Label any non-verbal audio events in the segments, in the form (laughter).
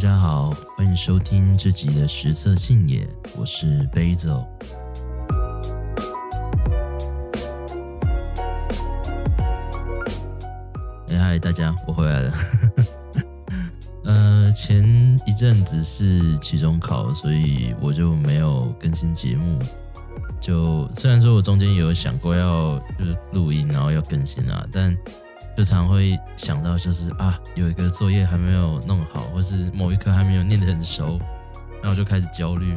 大家好，欢迎收听这集的食色性也，我是 Basil。哎嗨，大家，我回来了。(laughs) 呃，前一阵子是期中考，所以我就没有更新节目。就虽然说我中间有想过要就是录音，然后要更新啊，但就常会想到，就是啊，有一个作业还没有弄好，或是某一科还没有念得很熟，然后就开始焦虑，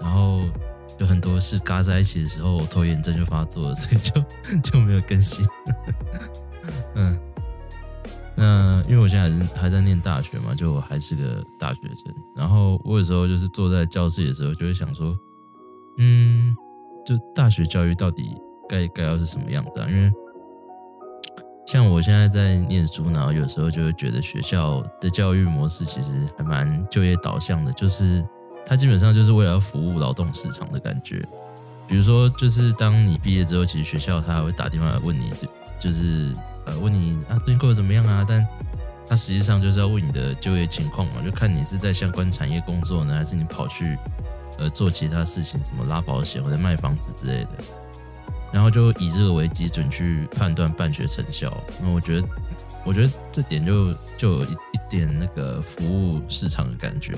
然后有很多事嘎在一起的时候，我拖延症就发作了，所以就就没有更新。嗯，那因为我现在还还在念大学嘛，就我还是个大学生，然后我有时候就是坐在教室的时候，就会想说，嗯，就大学教育到底该该要是什么样子啊？因为像我现在在念书，然后有时候就会觉得学校的教育模式其实还蛮就业导向的，就是它基本上就是为了要服务劳动市场的感觉。比如说，就是当你毕业之后，其实学校他还会打电话来问你，就是呃问你啊最近过得怎么样啊？但他实际上就是要问你的就业情况嘛，就看你是在相关产业工作呢，还是你跑去呃做其他事情，什么拉保险或者卖房子之类的。然后就以这个为基准去判断办学成效。那我觉得，我觉得这点就就有一一点那个服务市场的感觉。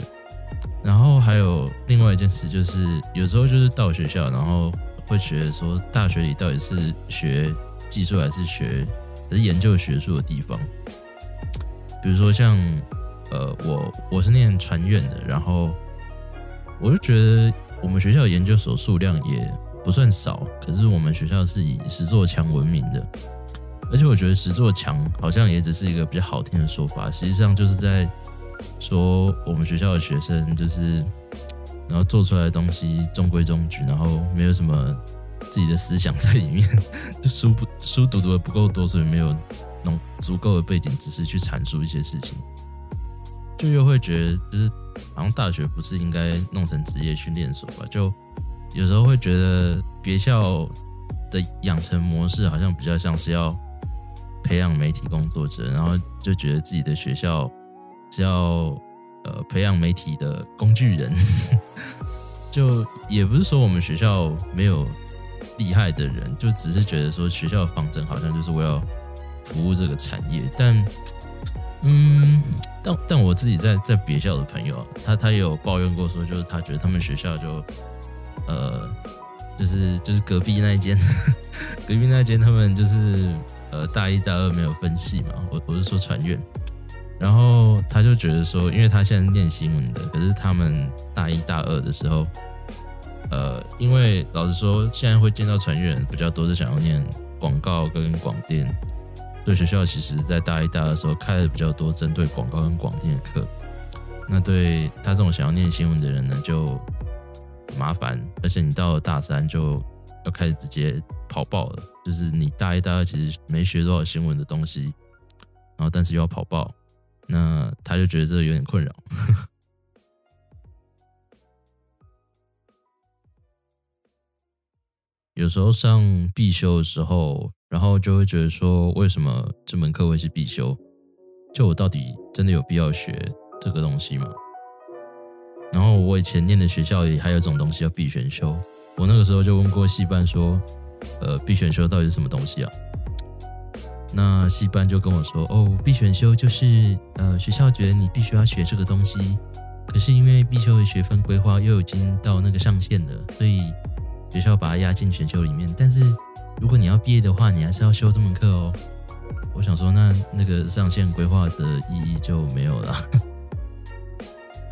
然后还有另外一件事，就是有时候就是到学校，然后会觉得说，大学里到底是学技术还是学还是研究学术的地方？比如说像呃，我我是念传院的，然后我就觉得我们学校研究所数量也。不算少，可是我们学校是以十座墙闻名的，而且我觉得十座墙好像也只是一个比较好听的说法，实际上就是在说我们学校的学生就是，然后做出来的东西中规中矩，然后没有什么自己的思想在里面，(laughs) 就书不书读读的不够多，所以没有弄足够的背景知识去阐述一些事情，就又会觉得就是好像大学不是应该弄成职业训练所吧？就。有时候会觉得别校的养成模式好像比较像是要培养媒体工作者，然后就觉得自己的学校是要呃培养媒体的工具人，(laughs) 就也不是说我们学校没有厉害的人，就只是觉得说学校的方针好像就是为了服务这个产业，但嗯，但但我自己在在别校的朋友，他他也有抱怨过说，就是他觉得他们学校就。呃，就是就是隔壁那一间，(laughs) 隔壁那一间他们就是呃大一大二没有分系嘛，我我是说传院，然后他就觉得说，因为他现在念新闻的，可是他们大一大二的时候，呃，因为老实说，现在会见到传院比较多是想要念广告跟广电，对学校其实在大一大二的时候开的比较多针对广告跟广电的课，那对他这种想要念新闻的人呢，就。麻烦，而且你到了大三就要开始直接跑报了。就是你大一、大二其实没学多少新闻的东西，然后但是又要跑报，那他就觉得这个有点困扰。(laughs) 有时候上必修的时候，然后就会觉得说，为什么这门课会是必修？就我到底真的有必要学这个东西吗？然后我以前念的学校里还有一种东西叫必选修，我那个时候就问过系办说，呃，必选修到底是什么东西啊？那系办就跟我说，哦，必选修就是呃学校觉得你必须要学这个东西，可是因为必修的学分规划又已经到那个上限了，所以学校把它压进选修里面。但是如果你要毕业的话，你还是要修这门课哦。我想说，那那个上限规划的意义就没有了。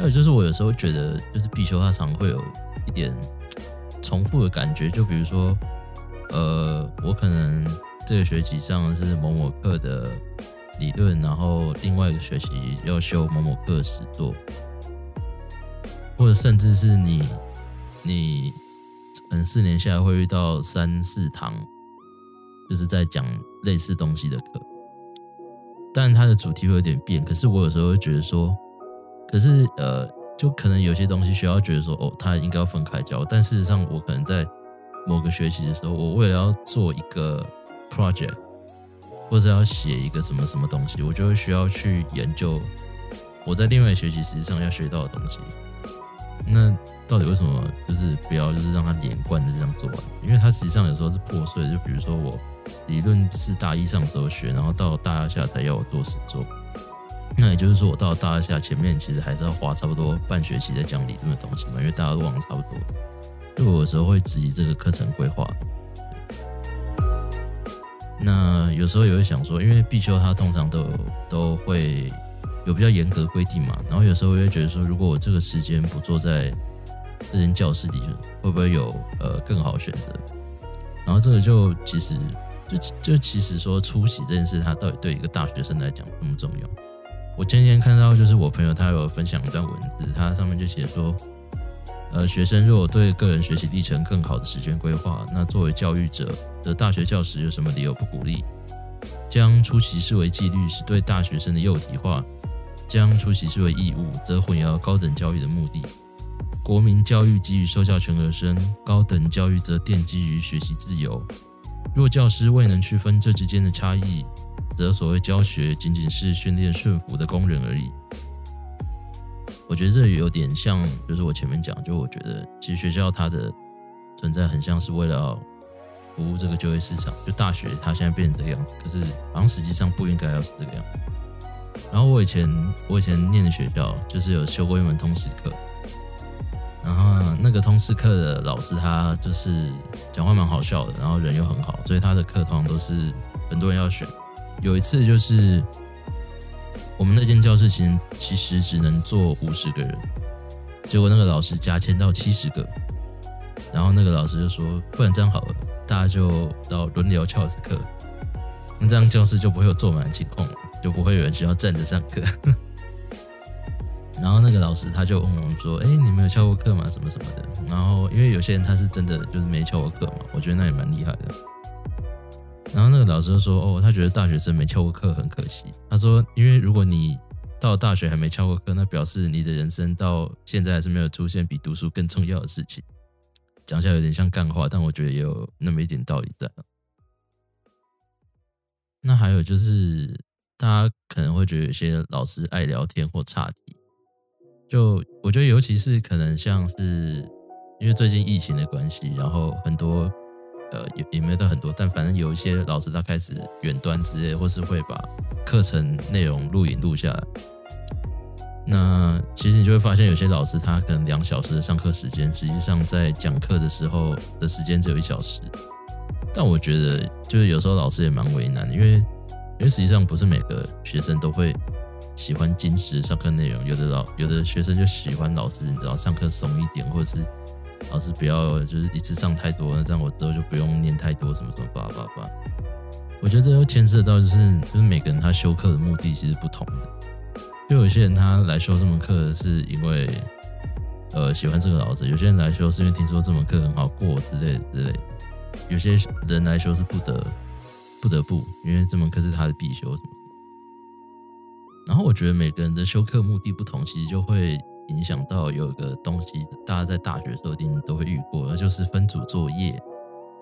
还有就是，我有时候觉得，就是必修它常会有一点重复的感觉。就比如说，呃，我可能这个学期上的是某某课的理论，然后另外一个学期要修某某课的实作，或者甚至是你你可能四年下来会遇到三四堂，就是在讲类似东西的课，但它的主题会有点变。可是我有时候会觉得说。可是，呃，就可能有些东西学校觉得说，哦，他应该要分开教。但事实上，我可能在某个学期的时候，我为了要做一个 project，或者要写一个什么什么东西，我就会需要去研究我在另外学习实际上要学到的东西。那到底为什么就是不要就是让它连贯的这样做完？因为它实际上有时候是破碎。就比如说我理论是大一上的时候学，然后到大二下才要我做实作。那也就是说，我到大二下前面其实还是要花差不多半学期在讲理论的东西嘛，因为大家都忘得差不多。就我有时候会质疑这个课程规划。那有时候也会想说，因为必修它通常都有都会有比较严格的规定嘛，然后有时候我会觉得说，如果我这个时间不坐在这间教室里，会不会有呃更好的选择？然后这个就其实就就其实说出席这件事，它到底对一个大学生来讲那么重要？我前几天看到就是我朋友他有分享一段文字，他上面就写说，呃，学生若对个人学习历程更好的时间规划，那作为教育者。的大学教师有什么理由不鼓励？将出席视为纪律是对大学生的幼体化，将出席视为义务则混淆高等教育的目的。国民教育给予受教权而生，高等教育则奠基于学习自由。若教师未能区分这之间的差异，则所谓教学仅仅是训练顺服的工人而已。我觉得这有点像，就是我前面讲，就我觉得其实学校它的存在很像是为了。服务这个就业市场，就大学它现在变成这个样子，可是好像实际上不应该要是这个样子。然后我以前我以前念的学校就是有修过一门通识课，然后那个通识课的老师他就是讲话蛮好笑的，然后人又很好，所以他的课通常都是很多人要选。有一次就是我们那间教室其实其实只能坐五十个人，结果那个老师加签到七十个，然后那个老师就说，不然这样好了。大家就到轮流翘子课，那这样教室就不会有坐满的情况了，就不会有人需要站着上课。(laughs) 然后那个老师他就问我们说：“哎，你们有翘过课吗？什么什么的。”然后因为有些人他是真的就是没翘过课嘛，我觉得那也蛮厉害的。然后那个老师就说：“哦，他觉得大学生没翘过课很可惜。”他说：“因为如果你到大学还没翘过课，那表示你的人生到现在还是没有出现比读书更重要的事情。”讲起来有点像干话，但我觉得也有那么一点道理在。那还有就是，大家可能会觉得有些老师爱聊天或岔题，就我觉得尤其是可能像是因为最近疫情的关系，然后很多呃也也没到很多，但反正有一些老师他开始远端之类，或是会把课程内容录影录下来。那其实你就会发现，有些老师他可能两小时的上课时间，实际上在讲课的时候的时间只有一小时。但我觉得，就是有时候老师也蛮为难的，因为因为实际上不是每个学生都会喜欢坚持上课内容，有的老有的学生就喜欢老师，你知道上课松一点，或者是老师不要就是一次上太多，那这样我之后就不用念太多什么什么叭叭叭。我觉得这又牵涉到就是就是每个人他修课的目的其实不同的。就有些人他来修这门课是因为，呃，喜欢这个老师；有些人来修是因为听说这门课很好过之类之类的；有些人来修是不得不得不，因为这门课是他的必修什么。然后我觉得每个人的修课目的不同，其实就会影响到有一个东西，大家在大学时候一定都会遇过，那就是分组作业。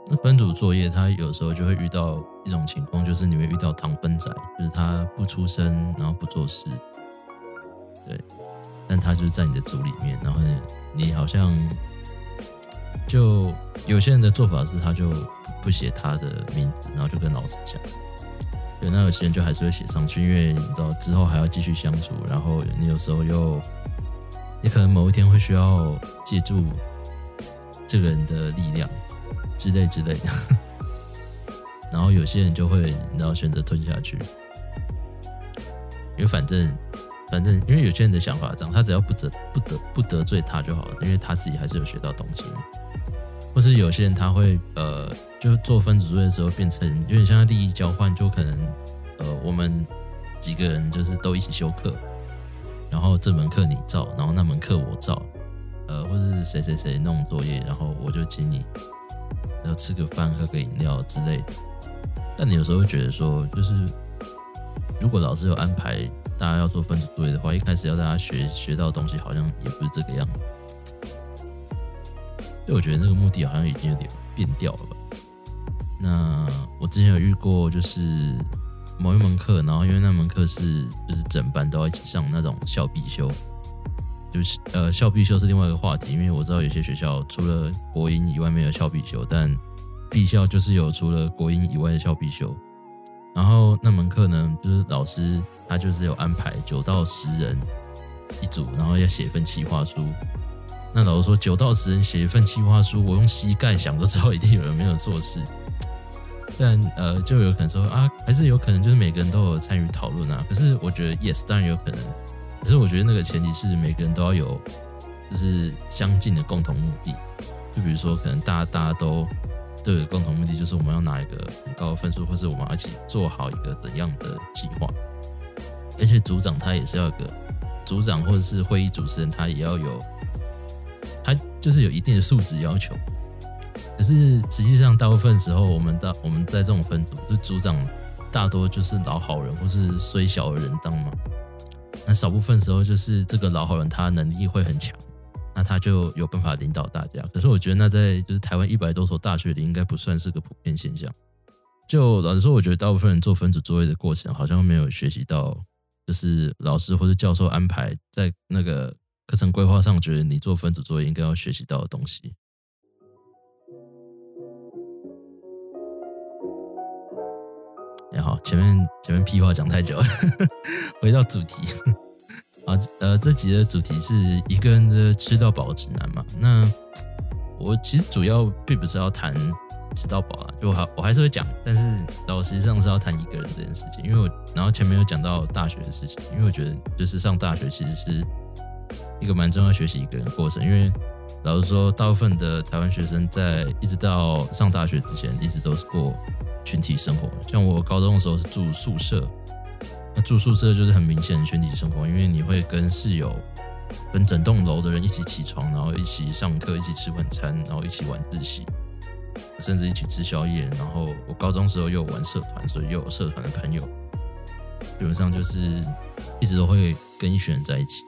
那分组作业，他有时候就会遇到一种情况，就是你会遇到糖分仔，就是他不出声，然后不做事。对，但他就是在你的组里面，然后你好像就有些人的做法是，他就不写他的名字，然后就跟老师讲。对，那有些人就还是会写上去，因为你知道之后还要继续相处，然后你有时候又你可能某一天会需要借助这个人的力量之类之类的，(laughs) 然后有些人就会你知道选择吞下去，因为反正。反正，因为有些人的想法这样，他只要不得不得不得罪他就好了，因为他自己还是有学到东西。或是有些人他会呃，就做分组作业的时候变成有点像利益交换，就可能呃，我们几个人就是都一起修课，然后这门课你照，然后那门课我照，呃，或者是谁谁谁弄作业，然后我就请你，然后吃个饭喝个饮料之类的。但你有时候会觉得说，就是如果老师有安排。大家要做分组作业的话，一开始要大家学学到东西，好像也不是这个样子。所以我觉得那个目的好像已经有点变掉了吧。那我之前有遇过，就是某一门课，然后因为那门课是就是整班都要一起上那种校必修，就是呃校必修是另外一个话题，因为我知道有些学校除了国英以外没有校必修，但必校就是有除了国英以外的校必修。然后那门课呢，就是老师他就是有安排九到十人一组，然后要写一份企划书。那老师说九到十人写一份企划书，我用膝盖想都知道一定有人没有做事。但呃，就有可能说啊，还是有可能就是每个人都有参与讨论啊。可是我觉得 yes，当然有可能。可是我觉得那个前提是每个人都要有就是相近的共同目的。就比如说，可能大家大家都都有共同目的，就是我们要拿一个很高的分数，或是我们要一起做好一个怎样的计划。而且组长他也是要一个组长，或者是会议主持人，他也要有。他就是有一定的素质要求，可是实际上大部分时候，我们到我们在这种分组，就组长大多就是老好人或是虽小的人当嘛。那少部分时候就是这个老好人，他能力会很强，那他就有办法领导大家。可是我觉得那在就是台湾一百多所大学里，应该不算是个普遍现象。就老实说，我觉得大部分人做分组作业的过程，好像没有学习到，就是老师或者教授安排在那个。课程规划上，觉得你做分组作业应该要学习到的东西。前面前面屁话讲太久了，(laughs) 回到主题。(laughs) 啊，呃，这集的主题是一个人的吃到饱指南嘛。那我其实主要并不是要谈吃到饱啊，就我还我还是会讲，但是我实际上是要谈一个人这件事情，因为我然后前面有讲到大学的事情，因为我觉得就是上大学其实是。一个蛮重要学习一个人的过程，因为老实说，大部分的台湾学生在一直到上大学之前，一直都是过群体生活。像我高中的时候是住宿舍，那住宿舍就是很明显的群体生活，因为你会跟室友、跟整栋楼的人一起起床，然后一起上课，一起吃晚餐，然后一起晚自习，甚至一起吃宵夜。然后我高中时候又有玩社团，所以又有社团的朋友，基本上就是一直都会跟一群人在一起。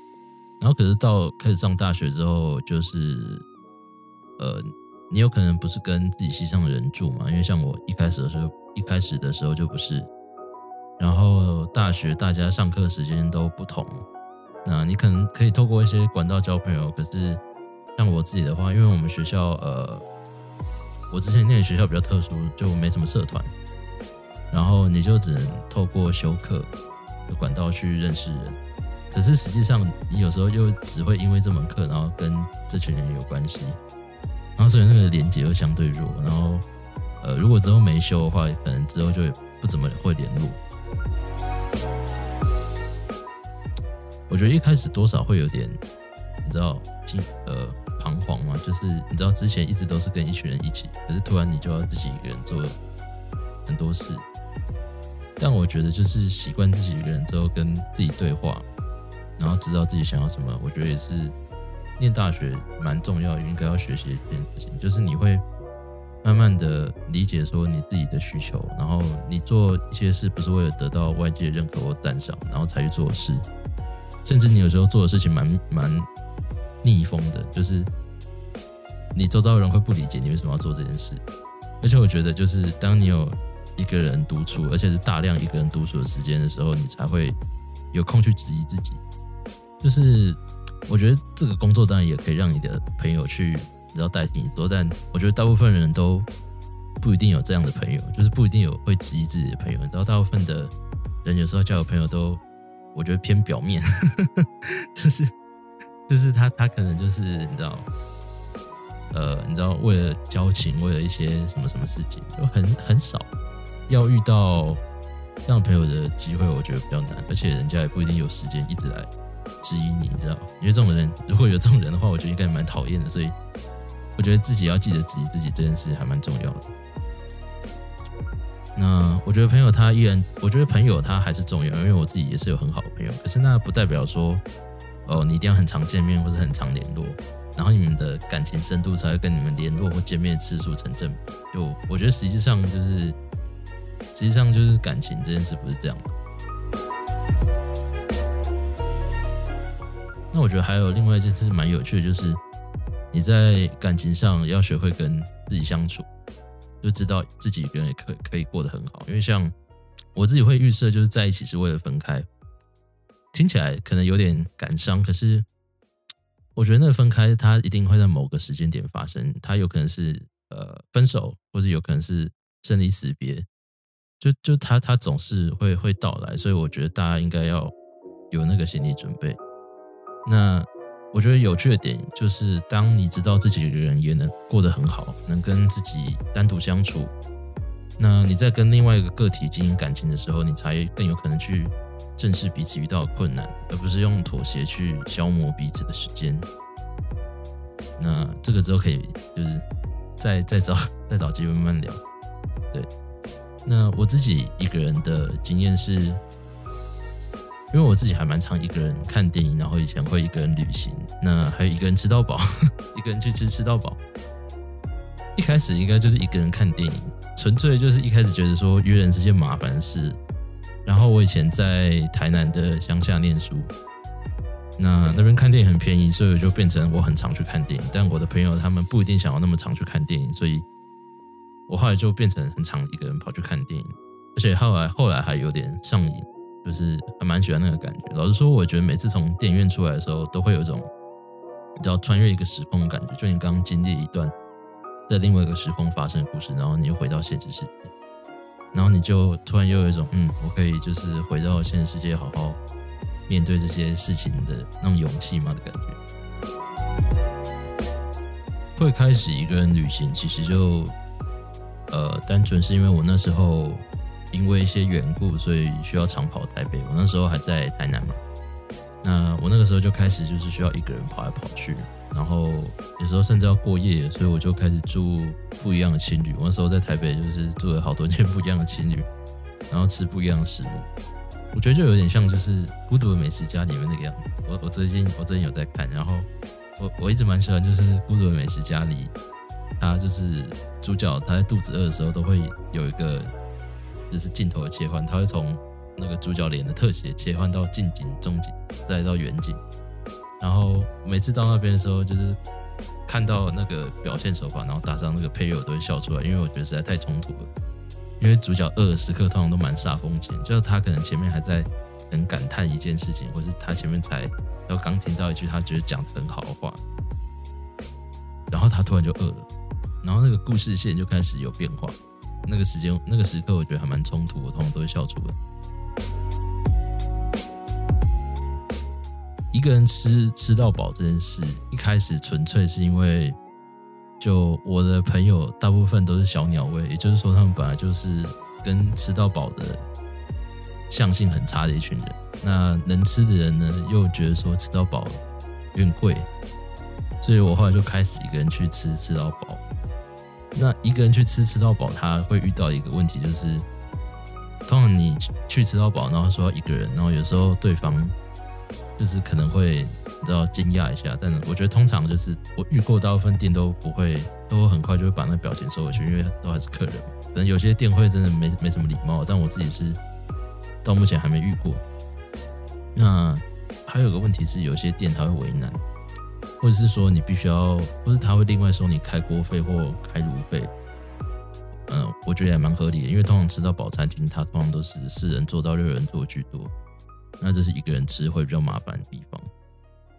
然后，可是到开始上大学之后，就是，呃，你有可能不是跟自己系上的人住嘛，因为像我一开始的时候，一开始的时候就不是。然后大学大家上课时间都不同，那你可能可以透过一些管道交朋友。可是像我自己的话，因为我们学校，呃，我之前念的学校比较特殊，就没什么社团，然后你就只能透过修课的管道去认识人。可是实际上，你有时候又只会因为这门课，然后跟这群人有关系，然后所以那个连接又相对弱。然后，呃，如果之后没修的话，可能之后就不怎么会联络。我觉得一开始多少会有点，你知道，呃彷徨嘛，就是你知道之前一直都是跟一群人一起，可是突然你就要自己一个人做很多事。但我觉得就是习惯自己一个人之后跟自己对话。然后知道自己想要什么，我觉得也是念大学蛮重要，应该要学习一件事情，就是你会慢慢的理解说你自己的需求，然后你做一些事不是为了得到外界认可或赞赏，然后才去做事，甚至你有时候做的事情蛮蛮逆风的，就是你周遭的人会不理解你为什么要做这件事，而且我觉得就是当你有一个人独处，而且是大量一个人独处的时间的时候，你才会有空去质疑自己。就是我觉得这个工作当然也可以让你的朋友去，知道代替你做，但我觉得大部分人都不一定有这样的朋友，就是不一定有会质疑自己的朋友。你知道，大部分的人有时候交的朋友都，我觉得偏表面，(laughs) 就是就是他他可能就是你知道，呃，你知道为了交情，为了一些什么什么事情，就很很少要遇到这样朋友的机会，我觉得比较难，而且人家也不一定有时间一直来。质疑你，你知道？因为这种人，如果有这种人的话，我觉得应该蛮讨厌的。所以，我觉得自己要记得质疑自己这件事还蛮重要的。那我觉得朋友他依然，我觉得朋友他还是重要，因为我自己也是有很好的朋友。可是那不代表说，哦，你一定要很常见面或是很常联络，然后你们的感情深度才会跟你们联络或见面次数成正比。就我觉得实际上就是，实际上就是感情这件事不是这样的。我觉得还有另外一件事蛮有趣的，就是你在感情上要学会跟自己相处，就知道自己一个人也可可以过得很好。因为像我自己会预设，就是在一起是为了分开。听起来可能有点感伤，可是我觉得那个分开，它一定会在某个时间点发生。它有可能是呃分手，或者有可能是生离死别。就就他他总是会会到来，所以我觉得大家应该要有那个心理准备。(laughs) 那我觉得有趣的点就是，当你知道自己的人也能过得很好，能跟自己单独相处，那你在跟另外一个个体经营感情的时候，你才更有可能去正视彼此遇到的困难，而不是用妥协去消磨彼此的时间。那这个之后可以就是再再找再找机会慢慢聊，对。那我自己一个人的经验是，因为我自己还蛮常一个人看电影，然后以前会一个人旅行，那还有一个人吃到饱，(laughs) 一个人去吃吃到饱。一开始应该就是一个人看电影，纯粹就是一开始觉得说约人是件麻烦事。然后我以前在台南的乡下念书，那那边看电影很便宜，所以我就变成我很常去看电影。但我的朋友他们不一定想要那么常去看电影，所以。我后来就变成很常一个人跑去看电影，而且后来后来还有点上瘾，就是还蛮喜欢那个感觉。老实说，我觉得每次从电影院出来的时候，都会有一种你知道穿越一个时空的感觉，就你刚刚经历一段在另外一个时空发生的故事，然后你又回到现实世界，然后你就突然又有一种嗯，我可以就是回到现实世界，好好面对这些事情的那种勇气嘛的感觉。会开始一个人旅行，其实就。呃，单纯是因为我那时候因为一些缘故，所以需要常跑台北。我那时候还在台南嘛，那我那个时候就开始就是需要一个人跑来跑去，然后有时候甚至要过夜，所以我就开始住不一样的情侣。我那时候在台北就是住了好多间不一样的情侣，然后吃不一样的食物。我觉得就有点像就是《孤独的美食家》里面那个样子。我我最近我最近有在看，然后我我一直蛮喜欢就是《孤独的美食家》里。他就是主角，他在肚子饿的时候都会有一个，就是镜头的切换，他会从那个主角脸的特写切换到近景、中景，再到远景。然后每次到那边的时候，就是看到那个表现手法，然后打上那个配乐，我都会笑出来，因为我觉得实在太冲突了。因为主角饿的时刻通常都蛮煞风景，就是他可能前面还在很感叹一件事情，或是他前面才要刚听到一句他觉得讲得很好的话，然后他突然就饿了。然后那个故事线就开始有变化，那个时间那个时刻，我觉得还蛮冲突，我通常都会笑出来。一个人吃吃到饱这件事，一开始纯粹是因为，就我的朋友大部分都是小鸟胃，也就是说他们本来就是跟吃到饱的相性很差的一群人。那能吃的人呢，又觉得说吃到饱有点贵，所以我后来就开始一个人去吃吃到饱。那一个人去吃吃到饱，他会遇到一个问题，就是通常你去吃到饱，然后说要一个人，然后有时候对方就是可能会你知道惊讶一下，但我觉得通常就是我遇过大部分店都不会，都很快就会把那表情收回去，因为都还是客人。可能有些店会真的没没什么礼貌，但我自己是到目前还没遇过。那还有个问题是，有些店他会为难。或者是说你必须要，或是他会另外收你开锅费或开炉费，嗯，我觉得还蛮合理的，因为通常吃到饱餐厅，它通常都是四人坐到六人座居多，那这是一个人吃会比较麻烦的地方，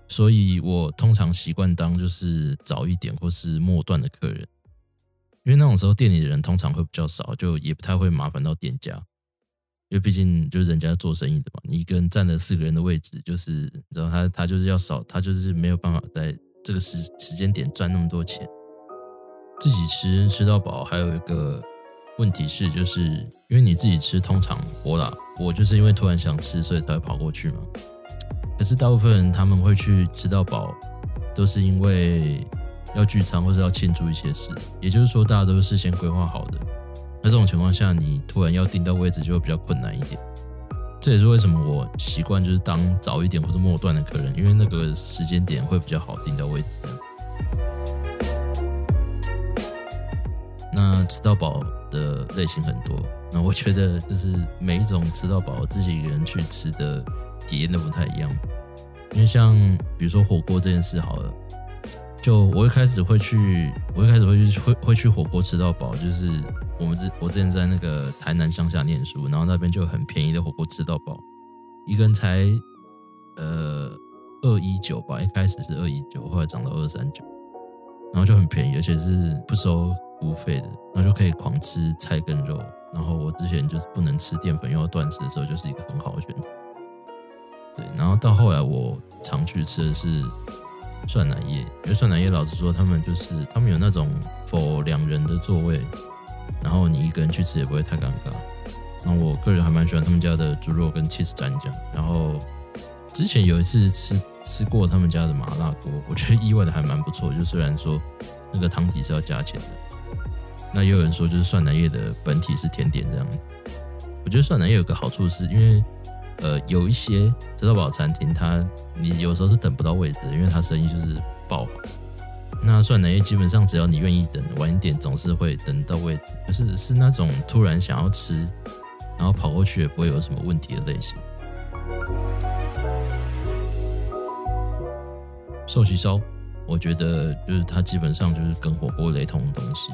所以我通常习惯当就是早一点或是末段的客人，因为那种时候店里的人通常会比较少，就也不太会麻烦到店家。因为毕竟就是人家做生意的嘛，你一个人占了四个人的位置，就是你知道他他就是要少，他就是没有办法在这个时时间点赚那么多钱。自己吃吃到饱，还有一个问题是，就是因为你自己吃，通常我啦，我就是因为突然想吃，所以才会跑过去嘛。可是大部分人他们会去吃到饱，都是因为要聚餐或者要庆祝一些事，也就是说，大家都是事先规划好的。那这种情况下，你突然要订到位置就会比较困难一点。这也是为什么我习惯就是当早一点或者末段的客人，因为那个时间点会比较好订到位置。那吃到饱的类型很多，那我觉得就是每一种吃到饱，自己一个人去吃的体验都不太一样。因为像比如说火锅这件事好了，就我一开始会去，我一开始会去会会去火锅吃到饱，就是我们之我之前在那个台南乡下念书，然后那边就很便宜的火锅吃到饱，一个人才呃二一九吧，一开始是二一九，后来涨到二三九，然后就很便宜，而且是不收服务费的，然后就可以狂吃菜跟肉。然后我之前就是不能吃淀粉又要断食的时候，就是一个很好的选择。对，然后到后来我常去吃的是。涮乃叶，因为涮乃叶老实说，他们就是他们有那种否两人的座位，然后你一个人去吃也不会太尴尬。那我个人还蛮喜欢他们家的猪肉跟 cheese 蘸酱。然后之前有一次吃吃过他们家的麻辣锅，我觉得意外的还蛮不错。就虽然说那个汤底是要加钱的，那也有人说就是涮乃叶的本体是甜点这样。我觉得涮乃叶有个好处是因为。呃，有一些吃到饱餐厅，它你有时候是等不到位置的，因为它生意就是爆。那涮乃叶基本上只要你愿意等，晚一点总是会等到位，就是是那种突然想要吃，然后跑过去也不会有什么问题的类型。寿喜烧，我觉得就是它基本上就是跟火锅雷同的东西。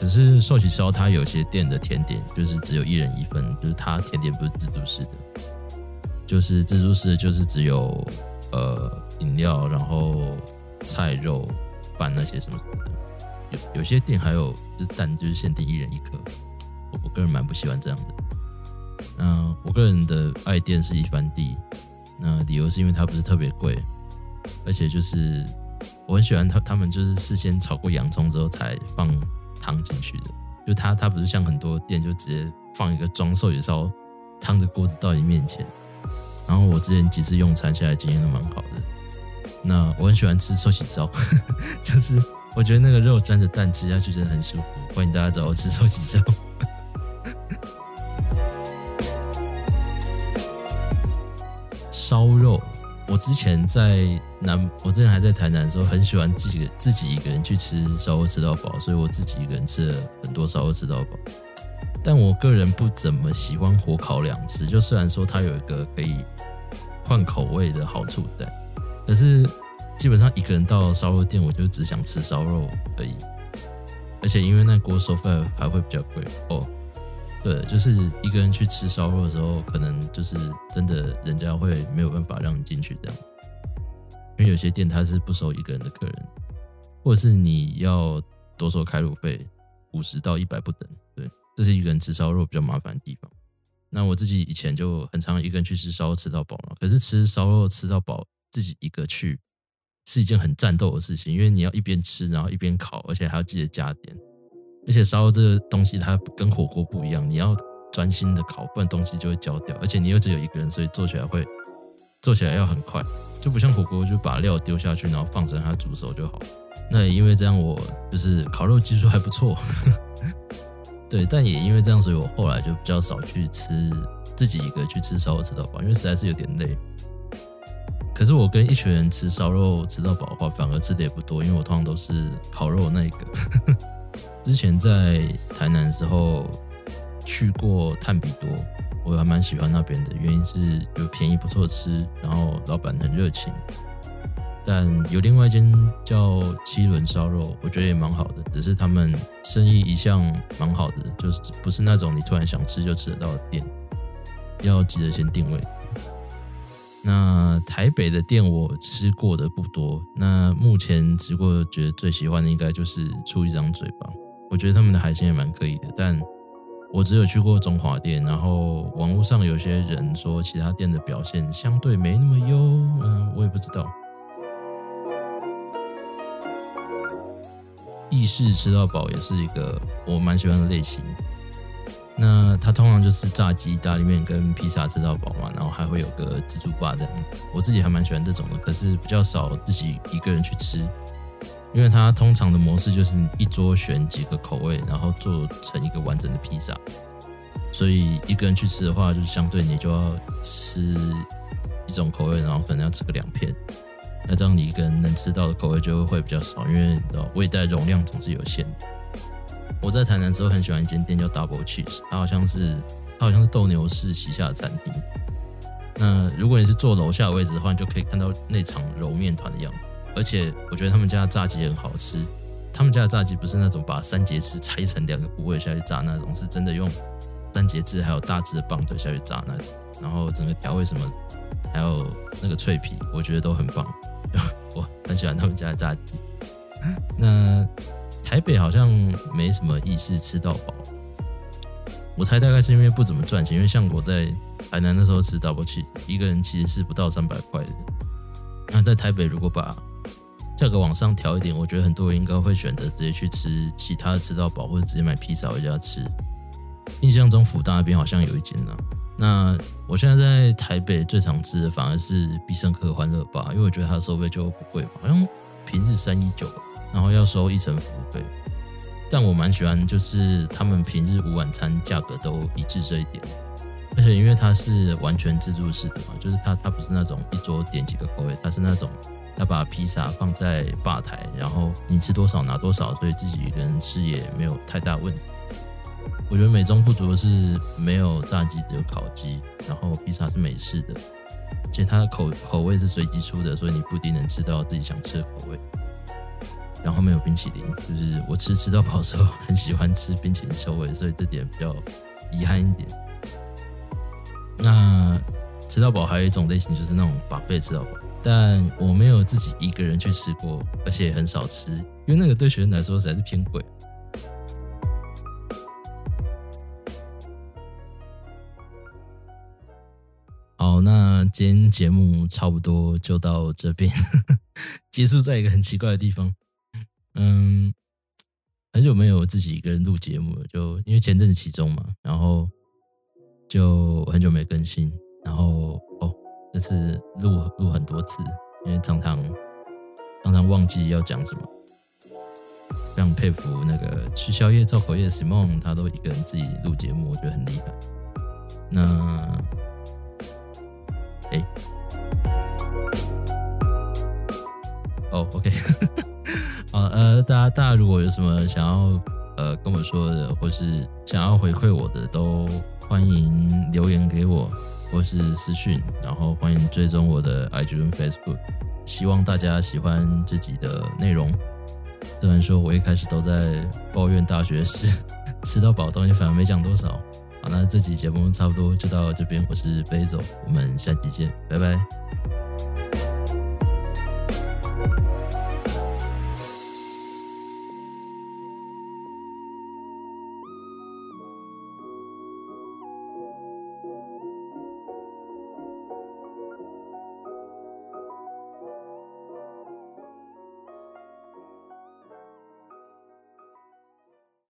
只是寿喜烧，它有些店的甜点就是只有一人一份，就是它甜点不是自助式的，就是自助式就是只有呃饮料，然后菜肉饭那些什么什么的。有有些店还有就是蛋，就是限定一人一颗。我我个人蛮不喜欢这样的。那我个人的爱店是一番地，那理由是因为它不是特别贵，而且就是我很喜欢他他们就是事先炒过洋葱之后才放。汤进去的，就它它不是像很多店就直接放一个装寿喜烧汤的锅子到你面前，然后我之前几次用餐下来经验都蛮好的。那我很喜欢吃寿喜烧，(laughs) 就是我觉得那个肉沾着蛋吃下去真的很舒服。欢迎大家找我吃寿喜烧。(laughs) 烧肉。我之前在南，我之前还在台南的时候，很喜欢自己自己一个人去吃烧肉吃到饱，所以我自己一个人吃了很多烧肉吃到饱。但我个人不怎么喜欢火烤两次，就虽然说它有一个可以换口味的好处在，可是基本上一个人到烧肉店，我就只想吃烧肉而已。而且因为那锅收费还会比较贵哦。对，就是一个人去吃烧肉的时候，可能就是真的，人家会没有办法让你进去这样，因为有些店他是不收一个人的客人，或者是你要多收开路费，五十到一百不等。对，这是一个人吃烧肉比较麻烦的地方。那我自己以前就很常一个人去吃烧肉吃到饱了，可是吃烧肉吃到饱自己一个去是一件很战斗的事情，因为你要一边吃，然后一边烤，而且还要记得加点。而且烧肉这个东西它跟火锅不一样，你要专心的烤，不然东西就会焦掉。而且你又只有一个人，所以做起来会做起来要很快，就不像火锅，就把料丢下去，然后放着让它煮熟就好。那也因为这样，我就是烤肉技术还不错。(laughs) 对，但也因为这样，所以我后来就比较少去吃自己一个去吃烧肉吃到饱，因为实在是有点累。可是我跟一群人吃烧肉吃到饱的话，反而吃的也不多，因为我通常都是烤肉那一个。之前在台南的时候去过探比多，我还蛮喜欢那边的，原因是有便宜不错吃，然后老板很热情。但有另外一间叫七轮烧肉，我觉得也蛮好的，只是他们生意一向蛮好的，就是不是那种你突然想吃就吃得到的店，要记得先定位。那台北的店我吃过的不多，那目前吃过觉得最喜欢的应该就是出一张嘴吧。我觉得他们的海鲜也蛮可以的，但我只有去过中华店，然后网络上有些人说其他店的表现相对没那么优，嗯，我也不知道。意式吃到饱也是一个我蛮喜欢的类型，那它通常就是炸鸡、意大利面跟披萨吃到饱嘛，然后还会有个自助吧这样子，我自己还蛮喜欢这种的，可是比较少自己一个人去吃。因为它通常的模式就是一桌选几个口味，然后做成一个完整的披萨，所以一个人去吃的话，就是相对你就要吃一种口味，然后可能要吃个两片，那这样你一个人能吃到的口味就会比较少，因为你知道胃袋容量总是有限。我在台南时候很喜欢一间店叫 Double Cheese，它好像是它好像是斗牛士旗下的餐厅。那如果你是坐楼下的位置的话，你就可以看到那场揉面团的样子。而且我觉得他们家的炸鸡很好吃。他们家的炸鸡不是那种把三节翅拆成两个部位下去炸那种，是真的用三节翅还有大只的棒腿下去炸那种。然后整个调味什么，还有那个脆皮，我觉得都很棒。(laughs) 我很喜欢他们家的炸鸡。那台北好像没什么意思吃到饱。我猜大概是因为不怎么赚钱，因为像我在台南那时候吃 double cheese，一个人其实是不到三百块的。那在台北如果把价格往上调一点，我觉得很多人应该会选择直接去吃其他的吃到饱，或者直接买披萨回家吃。印象中福大那边好像有一间呢。那我现在在台北最常吃的反而是必胜客欢乐吧，因为我觉得它的收费就不贵，好像平日三一九，然后要收一成服务费。但我蛮喜欢，就是他们平日午晚餐价格都一致这一点，而且因为它是完全自助式的嘛，就是它它不是那种一桌点几个口味，它是那种。他把披萨放在吧台，然后你吃多少拿多少，所以自己一个人吃也没有太大问题。我觉得美中不足的是没有炸鸡，只有烤鸡，然后披萨是美式的，而且它的口口味是随机出的，所以你不一定能吃到自己想吃的口味。然后没有冰淇淋，就是我吃吃到饱的时候很喜欢吃冰淇淋收尾，所以这点比较遗憾一点。那吃到饱还有一种类型，就是那种把贝吃到饱。但我没有自己一个人去吃过，而且很少吃，因为那个对学生来说实在是偏贵。好，那今天节目差不多就到这边，(laughs) 结束在一个很奇怪的地方。嗯，很久没有自己一个人录节目了，就因为前阵子期中嘛，然后就很久没更新，然后哦。这次录录很多次，因为常常常常忘记要讲什么。非常佩服那个吃宵夜造口业的 Simon，他都一个人自己录节目，我觉得很厉害。那，哎，哦，OK，(laughs) 好，呃，大家大家如果有什么想要呃跟我说的，或是想要回馈我的，都欢迎留言给我。或是私讯，然后欢迎追踪我的 IG 跟 Facebook。希望大家喜欢这集的内容。虽然说我一开始都在抱怨大学时 (laughs) 吃到饱东西，反而没讲多少。好，那这集节目差不多就到这边。我是 Basil，我们下期见，拜拜。